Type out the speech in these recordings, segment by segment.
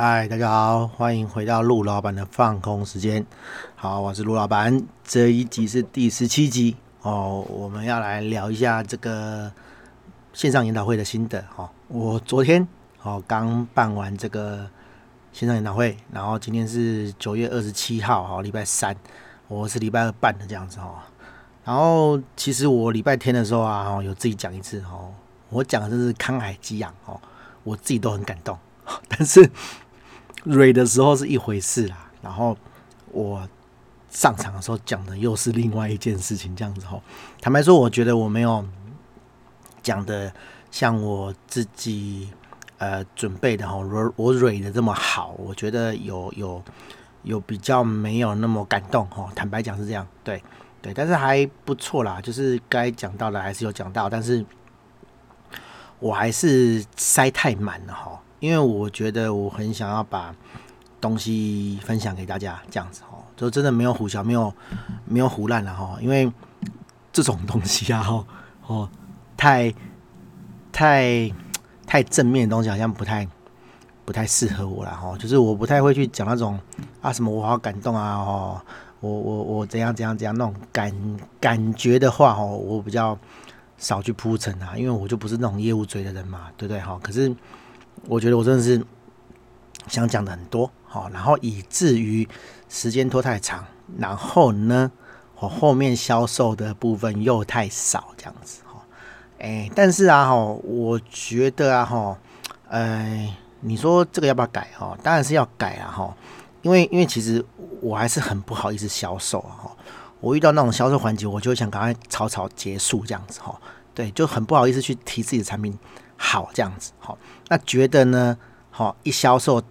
嗨，大家好，欢迎回到陆老板的放空时间。好，我是陆老板，这一集是第十七集哦。我们要来聊一下这个线上研讨会的心得。哦，我昨天哦刚办完这个线上研讨会，然后今天是九月二十七号，哦，礼拜三，我是礼拜二办的这样子、哦。然后其实我礼拜天的时候啊，哦、有自己讲一次哦，我讲的是慷慨激昂哦，我自己都很感动，但是。蕊的时候是一回事啦，然后我上场的时候讲的又是另外一件事情，这样子吼。坦白说，我觉得我没有讲的像我自己呃准备的吼，我我蕊的这么好，我觉得有有有比较没有那么感动吼。坦白讲是这样，对对，但是还不错啦，就是该讲到的还是有讲到，但是我还是塞太满了吼。因为我觉得我很想要把东西分享给大家，这样子哦，就真的没有胡小，没有没有胡烂了哈。因为这种东西啊，哦哦，太太太正面的东西，好像不太不太适合我了哈。就是我不太会去讲那种啊什么我好感动啊哦，我我我怎样怎样怎样那种感感觉的话哦，我比较少去铺陈啊，因为我就不是那种业务嘴的人嘛，对不对哈？可是。我觉得我真的是想讲的很多，好，然后以至于时间拖太长，然后呢，我后面销售的部分又太少，这样子，哈，哎，但是啊，哈，我觉得啊，哈，哎，你说这个要不要改？哈，当然是要改啊，哈，因为因为其实我还是很不好意思销售啊，哈，我遇到那种销售环节，我就想赶快草草结束这样子，哈，对，就很不好意思去提自己的产品。好，这样子好，那觉得呢？好，一销售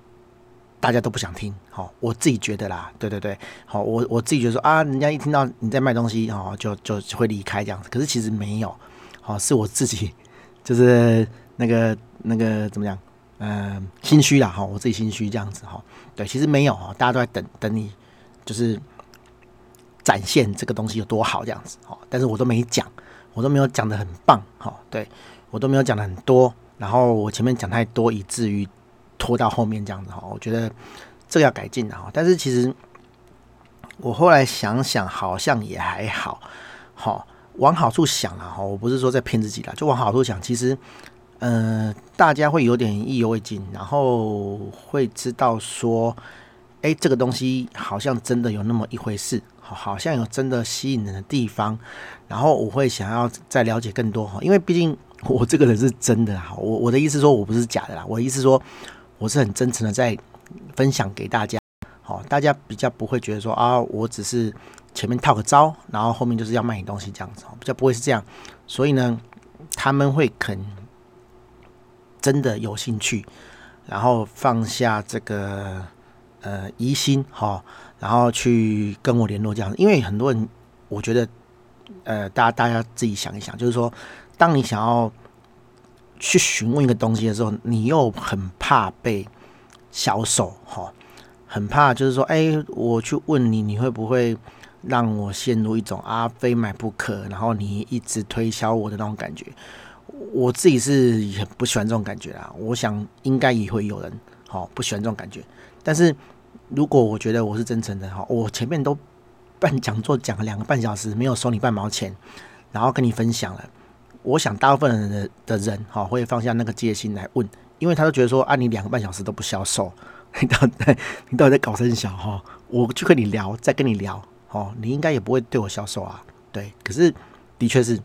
大家都不想听，好，我自己觉得啦，对对对，好，我我自己觉得说啊，人家一听到你在卖东西，哦，就就会离开这样子。可是其实没有，好，是我自己 就是那个那个怎么讲？嗯、心虚啦，哈，我自己心虚这样子，哈，对，其实没有，大家都在等等你，就是展现这个东西有多好这样子，好，但是我都没讲，我都没有讲得很棒，哈，对。我都没有讲的很多，然后我前面讲太多，以至于拖到后面这样子哈。我觉得这个要改进的哈。但是其实我后来想想，好像也还好。好，往好处想了哈。我不是说在骗自己啦，就往好处想。其实，嗯、大家会有点意犹未尽，然后会知道说，哎，这个东西好像真的有那么一回事，好，像有真的吸引人的地方。然后我会想要再了解更多哈，因为毕竟。我这个人是真的哈，我我的意思说我不是假的啦，我的意思说我是很真诚的在分享给大家，好，大家比较不会觉得说啊，我只是前面套个招，然后后面就是要卖你东西这样子，比较不会是这样，所以呢，他们会肯真的有兴趣，然后放下这个呃疑心哈，然后去跟我联络这样，因为很多人我觉得呃，大家大家自己想一想，就是说。当你想要去询问一个东西的时候，你又很怕被销售，哈，很怕就是说，哎，我去问你，你会不会让我陷入一种啊非买不可，然后你一直推销我的那种感觉？我自己是很不喜欢这种感觉啦。我想应该也会有人，好不喜欢这种感觉。但是如果我觉得我是真诚的，哈，我前面都办讲座讲了两个半小时，没有收你半毛钱，然后跟你分享了。我想大部分人的的人哈会放下那个戒心来问，因为他都觉得说啊，你两个半小时都不销售，你到底你到底在搞三小哈？我去跟你聊，再跟你聊，哦，你应该也不会对我销售啊，对。可是的确是，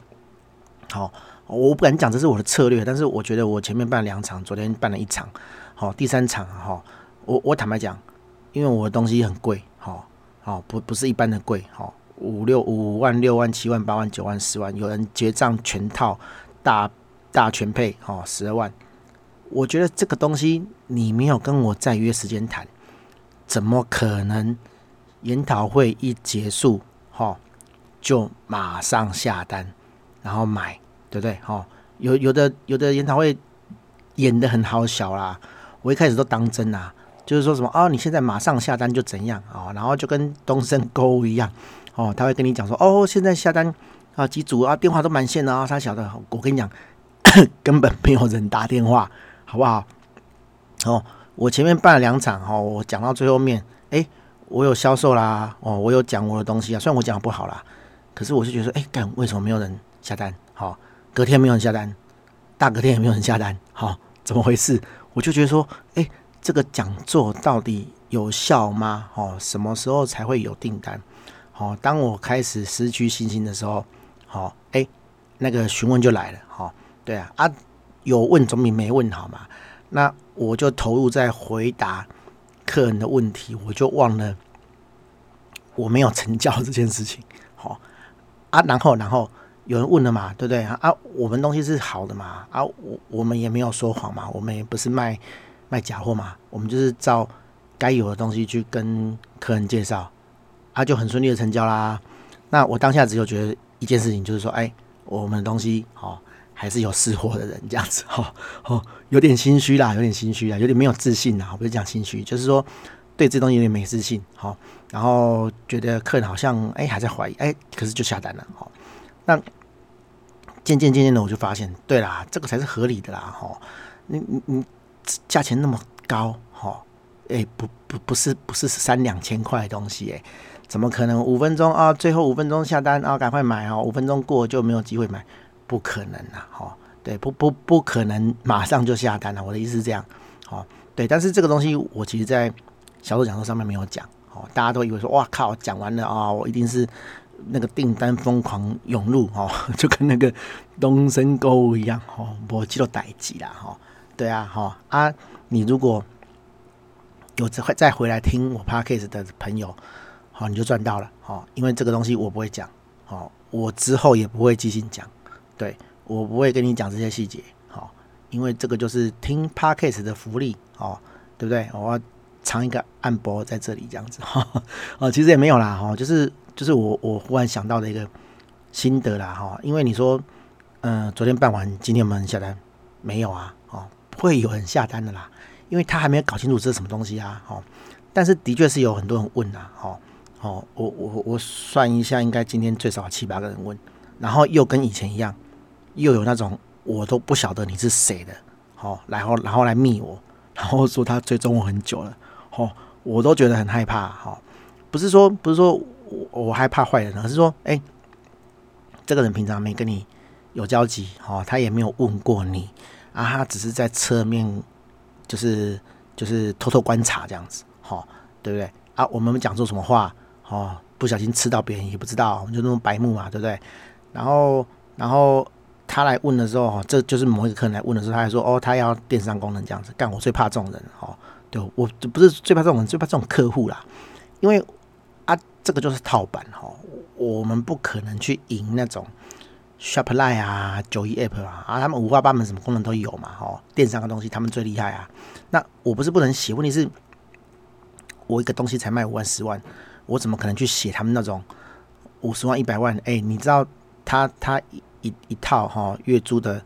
好，我不敢讲这是我的策略，但是我觉得我前面办两场，昨天办了一场，好，第三场哈，我我坦白讲，因为我的东西很贵，好，好不不是一般的贵，好。五六五万六万七万八万九万十万，有人结账全套大大全配哦，十二万。我觉得这个东西你没有跟我再约时间谈，怎么可能研讨会一结束哈就马上下单然后买，对不对？哈，有有的有的研讨会演得很好小啦，我一开始都当真啦，就是说什么哦，你现在马上下单就怎样啊，然后就跟东森购物一样。哦，他会跟你讲说，哦，现在下单啊，几组啊，电话都满线了啊，他晓得。我跟你讲，根本没有人打电话，好不好？哦，我前面办了两场哦，我讲到最后面，哎、我有销售啦，哦，我有讲我的东西啊，虽然我讲不好啦，可是我就觉得说，哎、欸，干为什么没有人下单？好，隔天没有人下单，大隔天也没有人下单，好，怎么回事？我就觉得说，哎、这个讲座到底有效吗？哦，什么时候才会有订单？哦，当我开始失去信心的时候，好，哎，那个询问就来了，好，对啊，啊，有问总比没问好嘛。那我就投入在回答客人的问题，我就忘了我没有成交这件事情。好啊，然后然后有人问了嘛，对不对啊？我们东西是好的嘛，啊，我我们也没有说谎嘛，我们也不是卖卖假货嘛，我们就是照该有的东西去跟客人介绍，啊，就很顺利的成交啦。那我当下只有觉得一件事情，就是说，哎，我们的东西好。还是有识货的人这样子哈，哦，有点心虚啦，有点心虚啦，有点没有自信啦。我不是讲心虚，就是说对这东西有点没自信，好，然后觉得客人好像哎还在怀疑，哎，可是就下单了，好，那渐渐渐渐的我就发现，对啦，这个才是合理的啦，哈，你你你价钱那么高，哈，哎，不不不是不是三两千块的东西，哎，怎么可能五分钟啊？最后五分钟下单啊，赶快买哦，五分钟过就没有机会买。不可能呐，哈，对，不不不可能马上就下单了。我的意思是这样，好，对，但是这个东西我其实在销售讲座上面没有讲，哦，大家都以为说，哇靠，讲完了啊，我一定是那个订单疯狂涌入，哦，就跟那个东升购物一样，哦，我记得待机啦，哈，对啊，哈。啊，你如果有再再回来听我 Podcast 的朋友，好，你就赚到了，好，因为这个东西我不会讲，好，我之后也不会继续讲。对，我不会跟你讲这些细节，好，因为这个就是听 Podcast 的福利，哦，对不对？我要藏一个暗波在这里，这样子，哈，哦，其实也没有啦，哈，就是就是我我忽然想到的一个心得啦，哈，因为你说，嗯、昨天办完，今天我们下单？没有啊，会有人下单的啦，因为他还没有搞清楚这是什么东西啊，哦，但是的确是有很多人问啊，哦，哦，我我我算一下，应该今天最少七八个人问。然后又跟以前一样，又有那种我都不晓得你是谁的，好，然后然后来密我，然后说他追踪我很久了，哦，我都觉得很害怕，好，不是说不是说我我害怕坏人，而是说，哎，这个人平常没跟你有交集，哦，他也没有问过你，啊，他只是在侧面，就是就是偷偷观察这样子，好，对不对？啊，我们讲错什么话，哦，不小心吃到别人也不知道，我们就那种白目嘛，对不对？然后，然后他来问的时候，这就是某一个客人来问的时候，他还说：“哦，他要电商功能这样子。”干，我最怕这种人，哦，对我不是最怕这种人，最怕这种客户啦。因为啊，这个就是套版哈，我们不可能去赢那种 Shopline 啊、九一 App 啊，啊，他们五花八门，什么功能都有嘛，哈，电商的东西他们最厉害啊。那我不是不能写，问题是，我一个东西才卖五万、十万，我怎么可能去写他们那种五十万、一百万？哎，你知道？他他一一一套哈月租的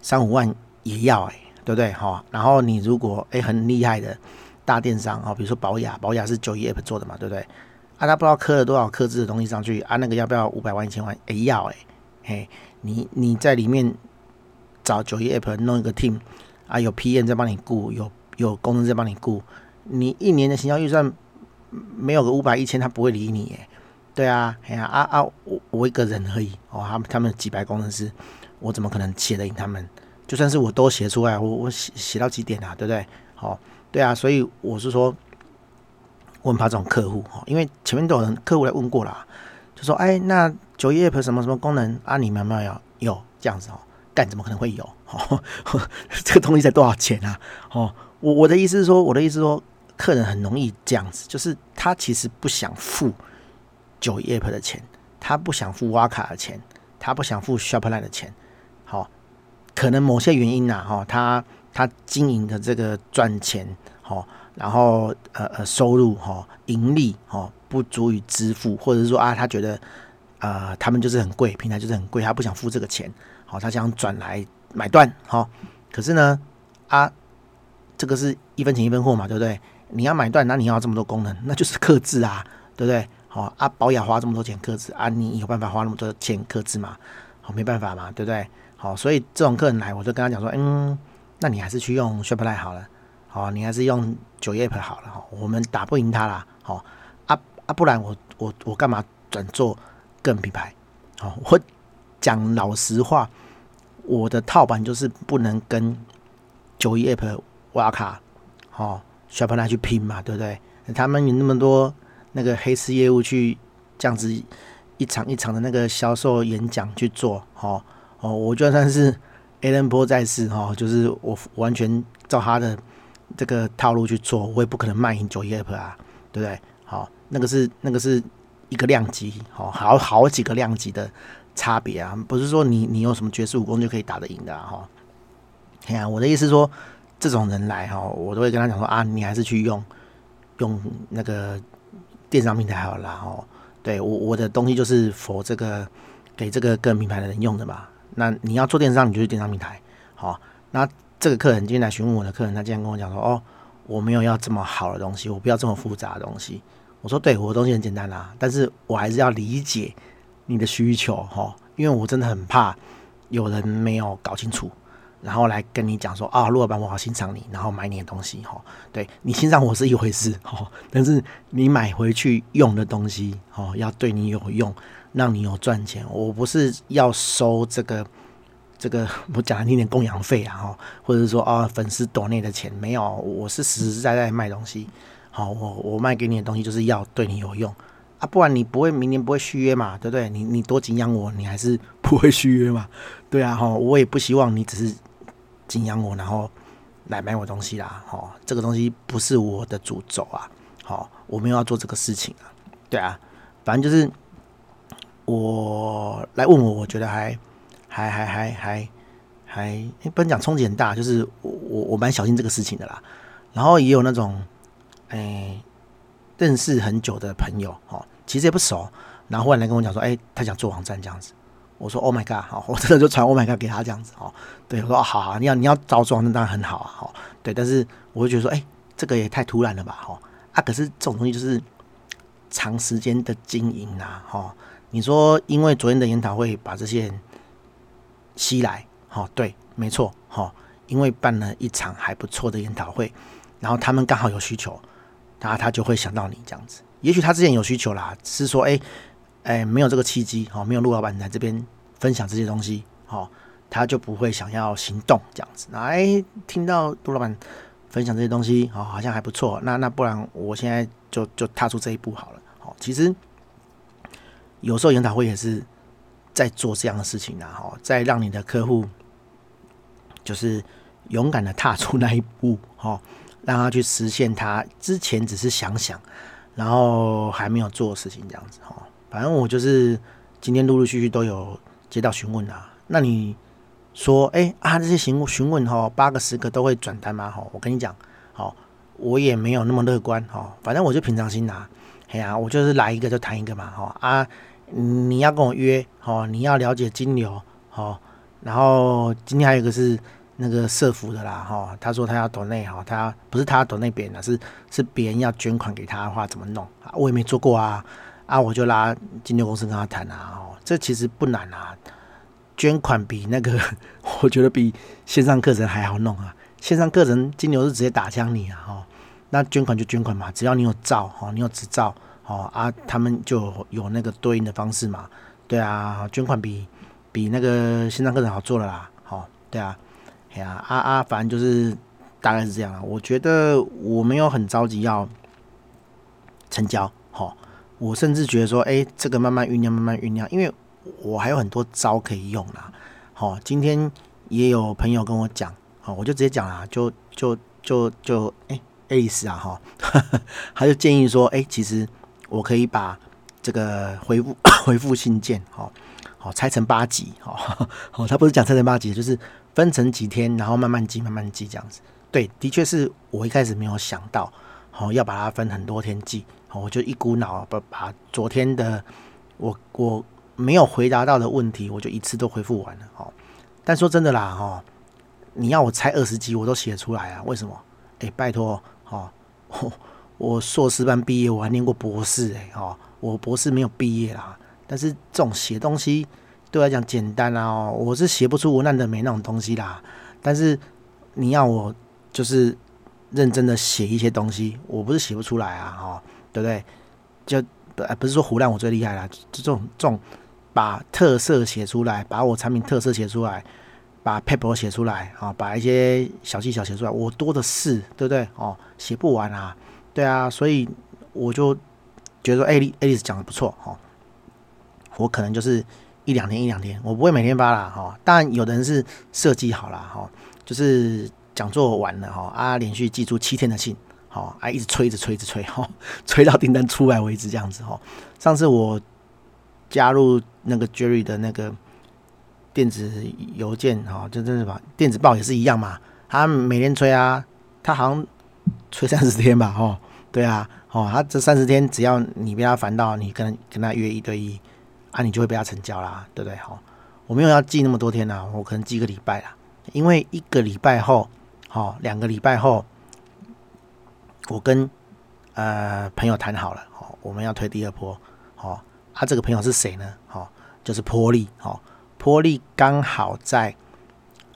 三五万也要哎，对不对哈？然后你如果哎很厉害的大电商啊，比如说宝雅，宝雅是九一 App 做的嘛，对不对？啊，他不知道刻了多少客制的东西上去啊，那个要不要五百万一千万？哎要哎，嘿，你你在里面找九一 App 弄一个 team 啊，有 PM 在帮你雇，有有工程师在帮你雇，你一年的行销预算没有个五百一千，他不会理你哎。对啊，哎呀啊啊，我我一个人而已哦，他们他们几百工程师，我怎么可能写得赢他们？就算是我都写出来，我我写写到几点啊？对不对？好，对啊，所以我是说，我很怕这种客户哦，因为前面都有人客户来问过了，就说哎，那九一 App 什么什么功能啊？你们有没有有这样子哦？干怎么可能会有？哦，这个东西才多少钱啊？哦，我我的意思是说，我的意思是说，客人很容易这样子，就是他其实不想付。九一 App 的钱，他不想付挖卡的钱，他不想付 Shopline 的钱，好，可能某些原因呐，哈，他他经营的这个赚钱，好，然后呃呃收入哈盈利哈不足以支付，或者是说啊，他觉得呃他们就是很贵，平台就是很贵，他不想付这个钱，好，他想转来买断，好，可是呢啊，这个是一分钱一分货嘛，对不对？你要买断，那你要这么多功能，那就是克制啊，对不对？好啊，宝雅花这么多钱克制啊，你有办法花那么多钱克制吗？好，没办法嘛，对不对？好，所以这种客人来，我就跟他讲说，嗯，那你还是去用 Shopline 好了。好，你还是用九叶牌好了哈，我们打不赢他啦，好啊啊，不然我我我干嘛转做个人品牌？好，我讲老实话，我的套版就是不能跟九一 App 挖卡，好，Shopify 去拼嘛，对不对？他们有那么多那个黑市业务去这样子一场一场的那个销售演讲去做，哦哦，我就算是 Allen 波在世哈，就是我完全照他的这个套路去做，我也不可能卖赢九一 App 啊，对不对？好，那个是那个是一个量级，好好好几个量级的差别啊，不是说你你有什么绝世武功就可以打得赢的哈。哎呀，我的意思说，这种人来哈，我都会跟他讲说啊，你还是去用。用那个电商平台好了哦，对我我的东西就是 for 这个给这个个人品牌的人用的嘛。那你要做电商，你就去电商平台。好，那这个客人今天来询问我的客人，他竟然跟我讲说：“哦，我没有要这么好的东西，我不要这么复杂的东西。”我说：“对，我的东西很简单啦，但是我还是要理解你的需求哈，因为我真的很怕有人没有搞清楚。”然后来跟你讲说啊，陆老板，我好欣赏你，然后买你的东西哈。对，你欣赏我是一回事哈，但是你买回去用的东西哦，要对你有用，让你有赚钱。我不是要收这个这个，我讲难听点供养费啊哈，或者说啊粉丝抖内的钱没有，我是实实在在卖东西。好，我我卖给你的东西就是要对你有用啊，不然你不会明年不会续约嘛，对不对？你你多敬仰我，你还是 不会续约嘛？对啊哈，我也不希望你只是。敬仰我，然后来买我东西啦，哦，这个东西不是我的主轴啊，好，我没有要做这个事情啊，对啊，反正就是我来问我，我觉得还还还还还还，不能讲冲击很大，就是我我我蛮小心这个事情的啦，然后也有那种哎认识很久的朋友，哦，其实也不熟，然后忽然来跟我讲说，哎，他想做网站这样子。我说 Oh my God，好，我真的就传 Oh my God 给他这样子哦。对，我说好好，你要你要找装，那当然很好啊，好，对。但是我就觉得说，哎，这个也太突然了吧，哈啊。可是这种东西就是长时间的经营呐，哈。你说因为昨天的研讨会把这些人吸来，哈，对，没错，哈。因为办了一场还不错的研讨会，然后他们刚好有需求，然后他就会想到你这样子。也许他之前有需求啦，是说，哎。哎，没有这个契机，哦，没有陆老板来这边分享这些东西，哦，他就不会想要行动这样子。那哎，听到陆老板分享这些东西，哦，好像还不错。那那不然，我现在就就踏出这一步好了。哦，其实有时候研讨会也是在做这样的事情的，哈，在让你的客户就是勇敢的踏出那一步，哈，让他去实现他之前只是想想，然后还没有做事情这样子，哈。反正我就是今天陆陆续续都有接到询问啊，那你说，哎、啊，这些询询问哈，八个十个都会转单吗？哈，我跟你讲，好，我也没有那么乐观哈。反正我就平常心拿，哎呀，我就是来一个就谈一个嘛，哈啊，你要跟我约，哈，你要了解金流，哈，然后今天还有一个是那个社福的啦，哈，他说他要抖内哈，他不是他要抖内别人的，是是别人要捐款给他的话怎么弄？我也没做过啊。啊，我就拉金牛公司跟他谈啊，哦，这其实不难啊，捐款比那个，我觉得比线上课程还好弄啊。线上课程金牛是直接打枪你啊，哈，那捐款就捐款嘛，只要你有照，哦，你有执照，哦啊，他们就有那个对应的方式嘛，对啊，捐款比比那个线上课程好做了啦，好，对啊，哎呀，啊啊，反正就是大概是这样啊。我觉得我没有很着急要成交，好。我甚至觉得说，哎、这个慢慢酝酿，慢慢酝酿，因为我还有很多招可以用啦。好，今天也有朋友跟我讲，好，我就直接讲啦，就就就就，哎、欸，意思啊，哈，他就建议说，哎、其实我可以把这个回复 回复信件，好，好拆成八集，好，好，他不是讲拆成八集，就是分成几天，然后慢慢记，慢慢记这样子。对，的确是我一开始没有想到，好，要把它分很多天寄。我就一股脑把把昨天的我我没有回答到的问题，我就一次都回复完了哦。但说真的啦哈，你要我猜二十集我都写出来啊？为什么？哎，拜托哈，我硕士班毕业，我还念过博士哎哈，我博士没有毕业啦。但是这种写东西对我来讲简单啊，我是写不出文案的没那种东西啦。但是你要我就是认真的写一些东西，我不是写不出来啊，哦，对不对？就不不是说胡乱我最厉害啦，就这种这种把特色写出来，把我产品特色写出来，把 paper 写出来啊，把一些小技巧写出来，我多的是，对不对？哦，写不完啊，对啊，所以我就觉得说，哎，Alice 讲的不错，哦，我可能就是一两天一两天，我不会每天发啦，哈，当然有的人是设计好了，哈，就是。讲座完了哈啊，连续寄出七天的信，好啊，一直催着催着催哈，催到订单出来为止这样子哈。上次我加入那个 Jerry 的那个电子邮件哈，就真是吧电子报也是一样嘛，他每天催啊，他好像催三十天吧哈，对啊，哦，他这三十天只要你被他烦到，你跟跟他约一对一啊，你就会被他成交啦，对不对？哈，我没有要记那么多天呐，我可能记个礼拜啦，因为一个礼拜后。好，两个礼拜后，我跟呃朋友谈好了，好，我们要推第二波，好，啊，这个朋友是谁呢？好，就是波利，好，波利刚好在，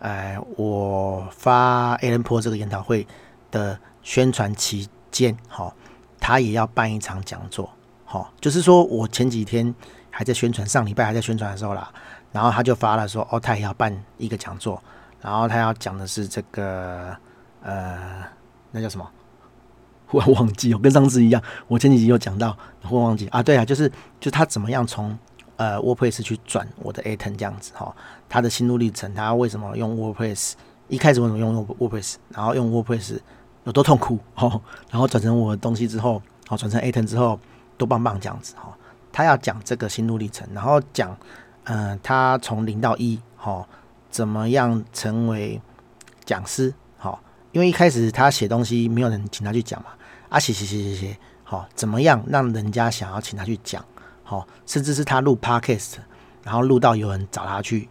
呃，我发 ALEN 这个研讨会的宣传期间，好，他也要办一场讲座，好，就是说我前几天还在宣传，上礼拜还在宣传的时候啦，然后他就发了说，哦，他也要办一个讲座。然后他要讲的是这个，呃，那叫什么？忽然忘记，哦跟上次一样，我前几集有讲到，忽忘记啊。对啊，就是就他怎么样从呃 WordPress 去转我的 Aten 这样子哈，他的心路历程，他为什么用 WordPress，一开始为什么用 WordPress，然后用 WordPress 有多痛苦哦，然后转成我的东西之后，好转成 Aten 之后多棒棒这样子哈。他要讲这个心路历程，然后讲，嗯、他从零到一哈。怎么样成为讲师？好，因为一开始他写东西没有人请他去讲嘛，啊写写写写写，好，怎么样让人家想要请他去讲？好，甚至是他录 podcast，然后录到有人找他去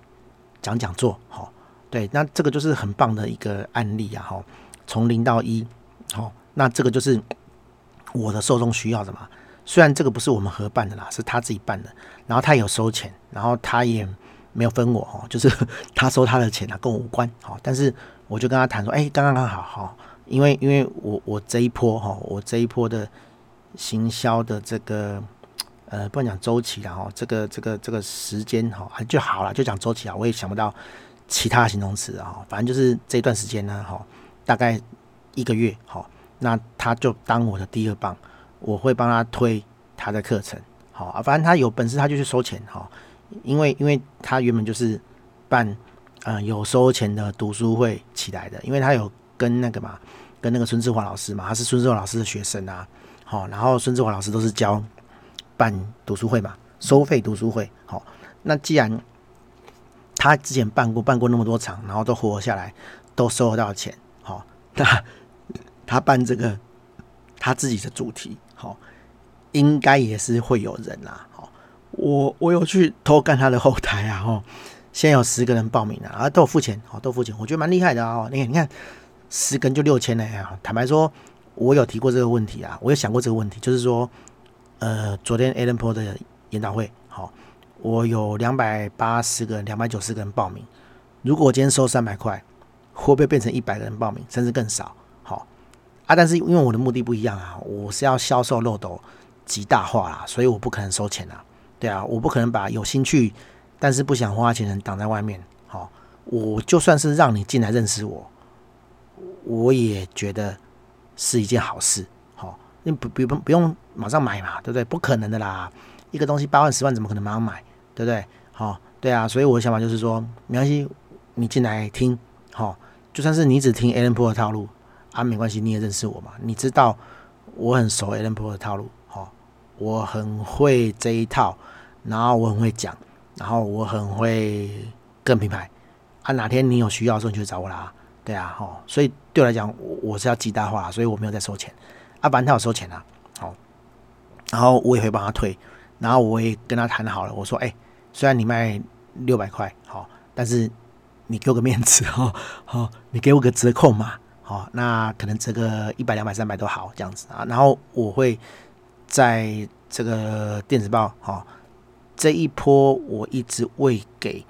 讲讲座，好，对，那这个就是很棒的一个案例啊，哈，从零到一，好，那这个就是我的受众需要的嘛。虽然这个不是我们合办的啦，是他自己办的，然后他有收钱，然后他也。没有分我哈，就是 他收他的钱啊，跟我无关哈。但是我就跟他谈说，哎，刚刚刚好哈，因为因为我我这一波哈，我这一波的行销的这个呃，不能讲周期了哈，这个这个这个时间哈，就好了，就讲周期啊。我也想不到其他形容词啊，反正就是这段时间呢哈，大概一个月哈，那他就当我的第二棒，我会帮他推他的课程，好啊，反正他有本事他就去收钱哈。因为，因为他原本就是办呃有收钱的读书会起来的，因为他有跟那个嘛，跟那个孙志华老师嘛，他是孙志华老师的学生啊，好，然后孙志华老师都是教办读书会嘛，收费读书会，好，那既然他之前办过办过那么多场，然后都活下来，都收得到钱，好，那 他办这个他自己的主题，好，应该也是会有人啦。好我我有去偷看他的后台啊，哦，现在有十个人报名了啊，都有付钱，哦，都付钱，我觉得蛮厉害的哦。你看，你看，十个人就六千了呀。坦白说，我有提过这个问题啊，我有想过这个问题，就是说，呃，昨天 Alan Po 的研讨会，好，我有两百八十个，两百九十个人报名。如果我今天收三百块，会不会变成一百个人报名，甚至更少？啊，但是因为我的目的不一样啊，我是要销售漏斗极大化啦，所以我不可能收钱啊。对啊，我不可能把有兴趣但是不想花钱的人挡在外面。好，我就算是让你进来认识我，我也觉得是一件好事。好，你不不不不用马上买嘛，对不对？不可能的啦，一个东西八万十万怎么可能马上买？对不对？好，对啊，所以我的想法就是说，没关系，你进来听，好，就算是你只听 Alan Pro 的套路啊，没关系，你也认识我嘛，你知道我很熟 Allen Po 的套路。哦我很会这一套，然后我很会讲，然后我很会跟品牌啊。哪天你有需要的时候，你就找我啦。对啊，吼，所以对我来讲，我是要极大化，所以我没有在收钱。啊，反正他有收钱啊，好，然后我也会帮他退，然后我也跟他谈好了，我说，哎、虽然你卖六百块，好，但是你给我个面子，哈，好，你给我个折扣嘛，好，那可能折个一百、两百、三百都好，这样子啊，然后我会。在这个电子报，哈，这一波我一直喂给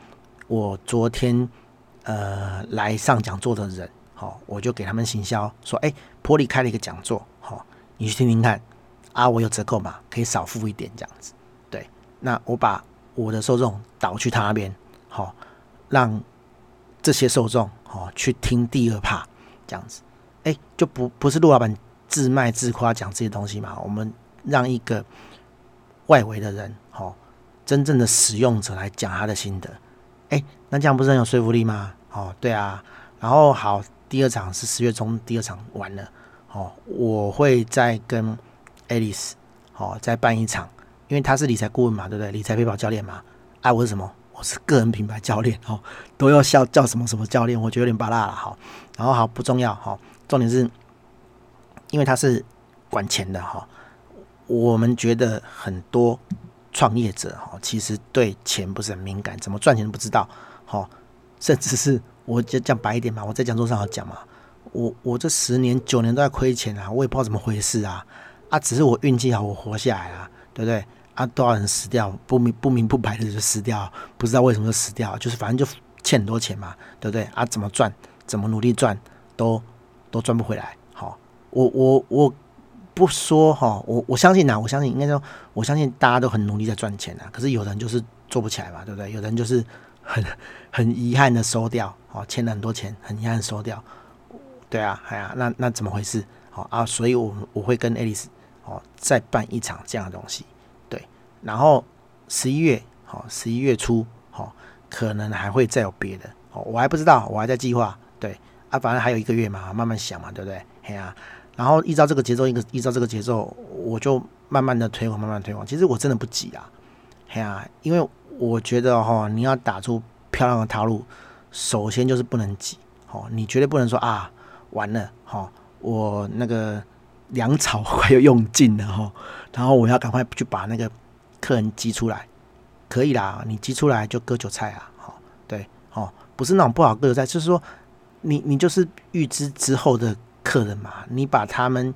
我昨天呃来上讲座的人，好，我就给他们行销说，哎，玻璃开了一个讲座，好，你去听听看，啊，我有折扣嘛，可以少付一点这样子，对，那我把我的受众导去他那边，好，让这些受众好去听第二趴这样子，哎，就不不是陆老板自卖自夸讲这些东西嘛，我们让一个外围的人，哦，真正的使用者来讲他的心得，哎，那这样不是很有说服力吗？哦，对啊，然后好。第二场是十月中，第二场完了，哦，我会再跟 Alice 哦再办一场，因为他是理财顾问嘛，对不对？理财陪跑教练嘛，哎、啊，我是什么？我是个人品牌教练哦，都要叫叫什么什么教练，我觉得有点巴拉了，好，然后好不重要，哈，重点是，因为他是管钱的哈，我们觉得很多创业者哈，其实对钱不是很敏感，怎么赚钱都不知道，好，甚至是。我就讲白一点嘛，我在讲座上好讲嘛，我我这十年九年都在亏钱啊，我也不知道怎么回事啊，啊，只是我运气好，我活下来啊，对不对？啊，多少人死掉，不明不明不白的就死掉，不知道为什么就死掉，就是反正就欠很多钱嘛，对不对？啊，怎么赚，怎么努力赚，都都赚不回来。好，我我我不说哈，我我相信呐，我相信应该说，我相信大家都很努力在赚钱啊，可是有人就是做不起来嘛，对不对？有人就是。很很遗憾的收掉，哦，欠了很多钱，很遗憾收掉，对啊，哎呀、啊，那那怎么回事？好啊，所以我我会跟 Alice 哦再办一场这样的东西，然后十一月，好，十一月初，好，可能还会再有别的，哦，我还不知道，我还在计划，对啊，反正还有一个月嘛，慢慢想嘛，对不对？嘿、啊，然后依照这个节奏，一个依照这个节奏，我就慢慢的推广，慢慢推广。其实我真的不急啊，哎呀，因为。我觉得哈，你要打出漂亮的套路，首先就是不能急，哦，你绝对不能说啊，完了，哈，我那个粮草 快要用尽了哈，然后我要赶快去把那个客人挤出来，可以啦，你挤出来就割韭菜啊，好，对，哦，不是那种不好割韭菜，就是说你你就是预知之后的客人嘛，你把他们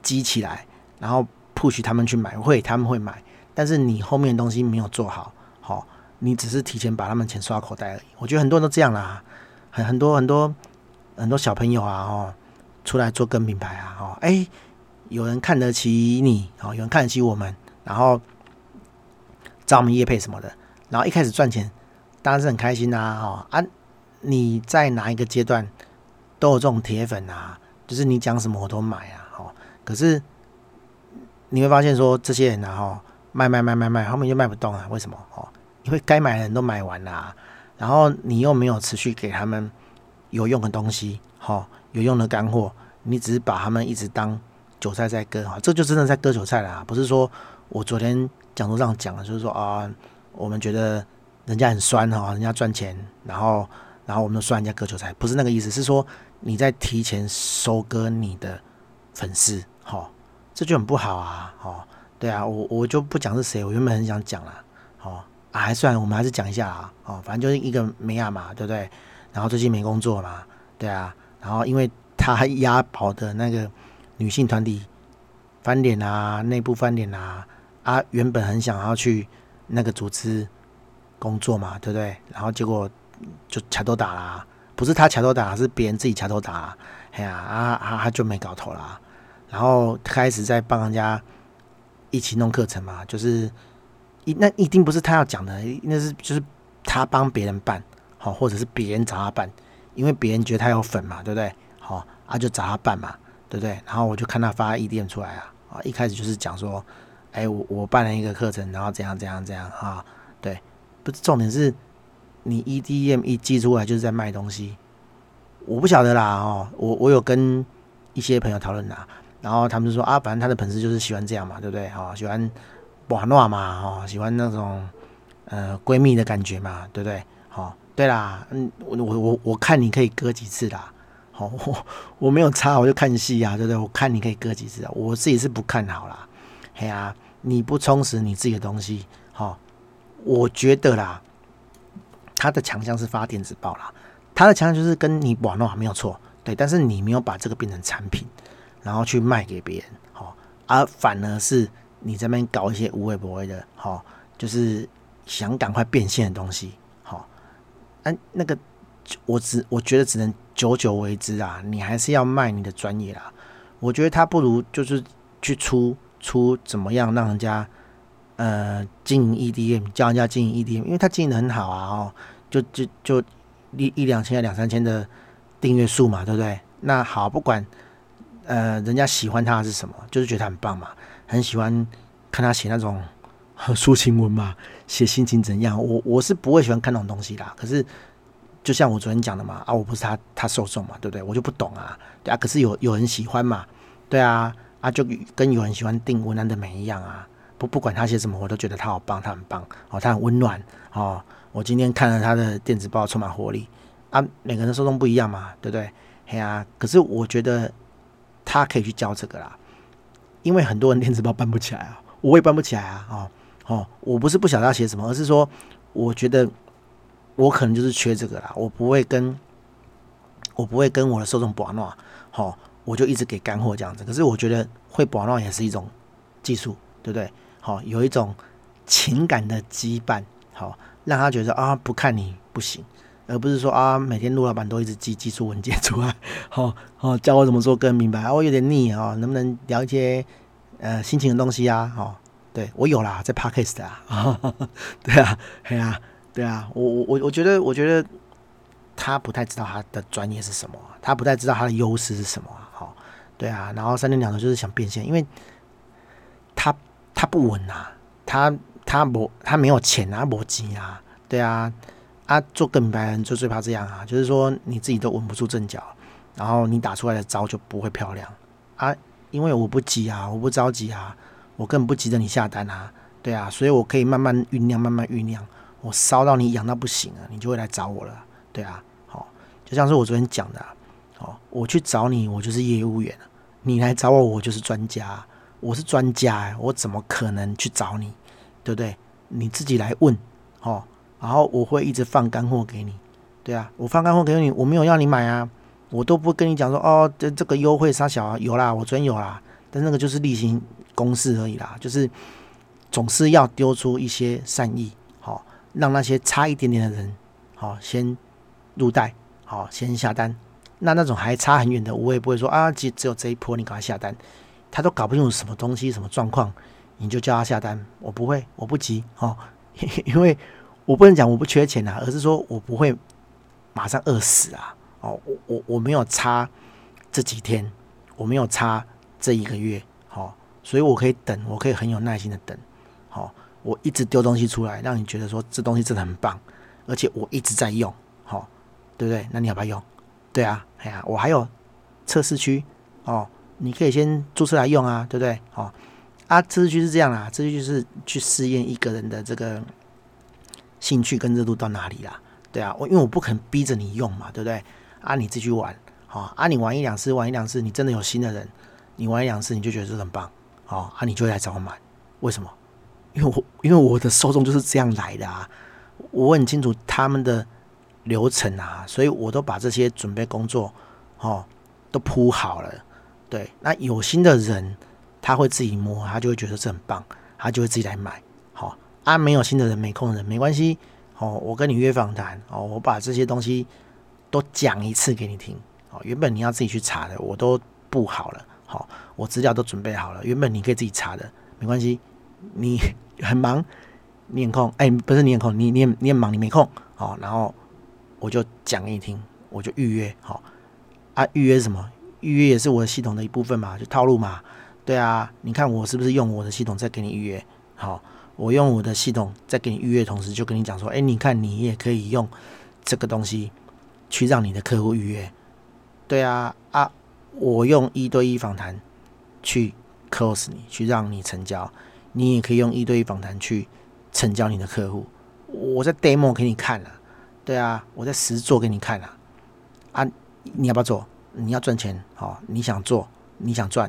挤起来，然后 push 他们去买，会他们会买，但是你后面的东西没有做好。好，你只是提前把他们钱刷口袋而已。我觉得很多人都这样啦，很很多很多很多小朋友啊，哦，出来做跟品牌啊，哦，哎，有人看得起你，哦，有人看得起我们，然后找我们业配什么的，然后一开始赚钱，当然是很开心呐，哦啊，你在哪一个阶段都有这种铁粉啊，就是你讲什么我都买啊，哦，可是你会发现说这些人啊，哈。卖卖卖卖卖，后面就卖不动了。为什么？哦，因为该买的人都买完了，然后你又没有持续给他们有用的东西，哈，哦，有用的干货，你只是把他们一直当韭菜在割，哈，这就真的在割韭菜了，啊。不是说我昨天讲座上讲的，就是说啊，我们觉得人家很酸哈，人家赚钱，然后然后我们说人家割韭菜，不是那个意思，是说你在提前收割你的粉丝，哈，哦，这就很不好啊，哈，哦。对啊，我我就不讲是谁，我原本很想讲啦，哦，啊，还算我们还是讲一下啊，哦，反正就是一个美亚嘛，对不对？然后最近没工作嘛，对啊，然后因为他押宝的那个女性团体翻脸啊，内部翻脸啊，啊，原本很想要去那个组织工作嘛，对不对？然后结果就掐头打啦，不是他掐头打，是别人自己掐头打，哎呀，啊啊，他就没搞头啦，然后开始在帮人家。一起弄课程嘛，就是一那一定不是他要讲的，那是就是他帮别人办，好，或者是别人找他办，因为别人觉得他有粉嘛，对不对？好，啊就找他办嘛，对不对？然后我就看他发 EDM 出来啊，啊一开始就是讲说，哎我我办了一个课程，然后怎样怎样怎样啊，对，不是重点是你 EDM 一寄出来就是在卖东西，我不晓得啦哦，我我有跟一些朋友讨论啦。然后他们说啊，反正他的粉丝就是喜欢这样嘛，对不对？哈、哦，喜欢玩闹嘛，哈、哦，喜欢那种呃闺蜜的感觉嘛，对不对？好、哦，对啦，嗯，我我我我看你可以割几次啦，好、哦，我我没有差，我就看戏啊，对不对？我看你可以割几次啊，我自己是不看好啦，嘿啊，你不充实你自己的东西，好、哦，我觉得啦，他的强项是发电子报啦，他的强项就是跟你玩闹没有错，对，但是你没有把这个变成产品。然后去卖给别人，好，而反而是你这边搞一些无谓不谓的，好，就是想赶快变现的东西，好，那那个我只我觉得只能久久为之啊，你还是要卖你的专业啦。我觉得他不如就是去出出怎么样让人家呃经营 EDM，教人家经营 EDM，因为他经营的很好啊哦，就就就一一两千两三千的订阅数嘛，对不对？那好，不管呃人家喜欢他是什么，就是觉得他很棒嘛，很喜欢看他写那种 抒情文嘛，写心情怎样。我我是不会喜欢看那种东西啦。可是就像我昨天讲的嘛，啊，我不是他他受众嘛，对不对？我就不懂啊，对啊。可是有有人喜欢嘛，对啊，啊，就跟有人喜欢订文案的美一样啊。不不管他写什么，我都觉得他好棒，他很棒哦，他很温暖哦。我今天看了他的电子报，充满活力啊。每个人的受众不一样嘛，对不对？嘿啊，可是我觉得他可以去教这个啦，因为很多人电子报办不起来啊，我也办不起来啊，哦哦，我不是不晓得他写什么，而是说我觉得我可能就是缺这个啦，我不会跟，我不会跟我的受众玩闹，好，我就一直给干货这样子。可是我觉得会保暖也是一种技术，对不对？好，有一种情感的羁绊，好，让他觉得啊，不看你不行。而不是说啊，每天陆老板都一直寄技术文件出来，好好教我怎么做更明白。我有点腻啊，能不能聊一些呃心情的东西啊？哦，对我有啦，在 Podcast 啊，对啊，对啊，对啊，我我我我觉得我觉得他不太知道他的专业是什么，他不太知道他的优势是什么。好，对啊，然后三天两头就是想变现，因为他他不稳啊，他他没他没有钱啊，没钱啊，对啊。啊，做更明白人就最怕这样啊，就是说你自己都稳不住阵脚，然后你打出来的招就不会漂亮啊。因为我不急啊，我不着急啊，我根本不急着你下单啊，对啊，所以我可以慢慢酝酿，慢慢酝酿，我烧到你痒到不行了，你就会来找我了，对啊，好，就像是我昨天讲的，啊好，我去找你，我就是业务员，你来找我，我就是专家，我是专家，我怎么可能去找你，对不对？你自己来问，哦。然后我会一直放干货给你，对啊，我放干货给你，我没有要你买啊，我都不跟你讲说哦，这这个优惠啥小啊，有啦，我昨天有啦，但那个就是例行公事而已啦，就是总是要丢出一些善意，好，让那些差一点点的人，好，先入袋，好，先下单。那那种还差很远的，我也不会说啊，只只有这一波你赶快下单，他都搞不清楚什么东西、什么状况，你就叫他下单，我不会，我不急，哦，因为。我不能讲我不缺钱啊，而是说我不会马上饿死啊！哦，我我我没有差这几天，我没有差这一个月，好，所以我可以等，我可以很有耐心的等，好，我一直丢东西出来，让你觉得说这东西真的很棒，而且我一直在用，对不对？那你要不要用？对啊，哎呀，我还有测试区哦，你可以先注册来用啊，对不对？哦，啊，测试区是这样啊，测试区是去试验一个人的这个。兴趣跟热度到哪里啦？对啊，我因为我不可能逼着你用嘛，对不对？啊，你自己去玩，好啊，你玩一两次，玩一两次，你真的有新的人，你玩一两次你就觉得这很棒，好啊，你就会来找我买。为什么？因为我因为我的受众就是这样来的啊，我很清楚他们的流程啊，所以我都把这些准备工作哦都铺好了。对，那有心的人他会自己摸，他就会觉得这很棒，他就会自己来买。好啊，没有新的人，没空的人，没关系。哦，我跟你约访谈，哦，我把这些东西都讲一次给你听。哦，原本你要自己去查的，我都布好了。好，我资料都准备好了，原本你可以自己查的，没关系。你 很忙，你很空？哎，不是你很空，你你你很忙，你没空。好，然后我就讲给你听，我就预约。好，啊，预约什么？预约也是我的系统的一部分嘛，就套路嘛。对啊，你看我是不是用我的系统在给你预约？好。我用我的系统在给你预约，同时就跟你讲说：“哎，你看，你也可以用这个东西去让你的客户预约。”对啊，啊，我用一对一访谈去 close 你，去让你成交。你也可以用一对一访谈去成交你的客户。我在 demo 给你看了，对啊，我在实做给你看了。啊，你要不要做？你要赚钱，好，你想做，你想赚，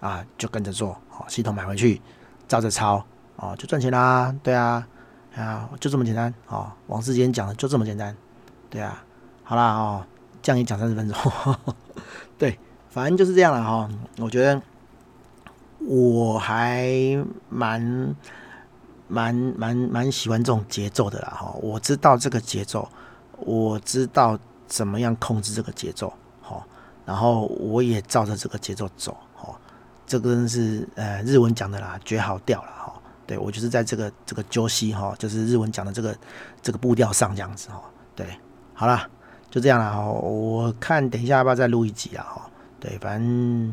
啊，就跟着做，好，系统买回去，照着抄。哦，就赚钱啦，对啊，啊，就这么简单哦。王世坚讲的就这么简单，对啊。好啦，哦，这样也讲三十分钟，对，反正就是这样了哈、哦。我觉得我还蛮蛮蛮蛮喜欢这种节奏的啦哈。我知道这个节奏，我知道怎么样控制这个节奏，好，然后我也照着这个节奏走，好，这个是呃日文讲的啦，绝好调了哈，对我就是在这个这个啾西哈，就是日文讲的这个这个步调上这样子哈，对，好了，就这样了哈，我看等一下要不要再录一集啊哈，对，反正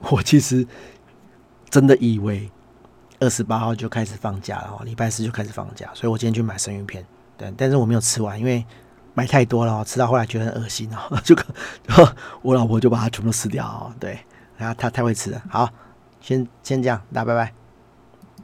我其实真的以为二十八号就开始放假了哦，礼拜四就开始放假，所以我今天去买生鱼片，对，但是我没有吃完，因为。买太多了，吃到后来觉得很恶心哦，就 我老婆就把它全部吃掉。对，然后她太会吃了。好，先先这样，大家拜拜。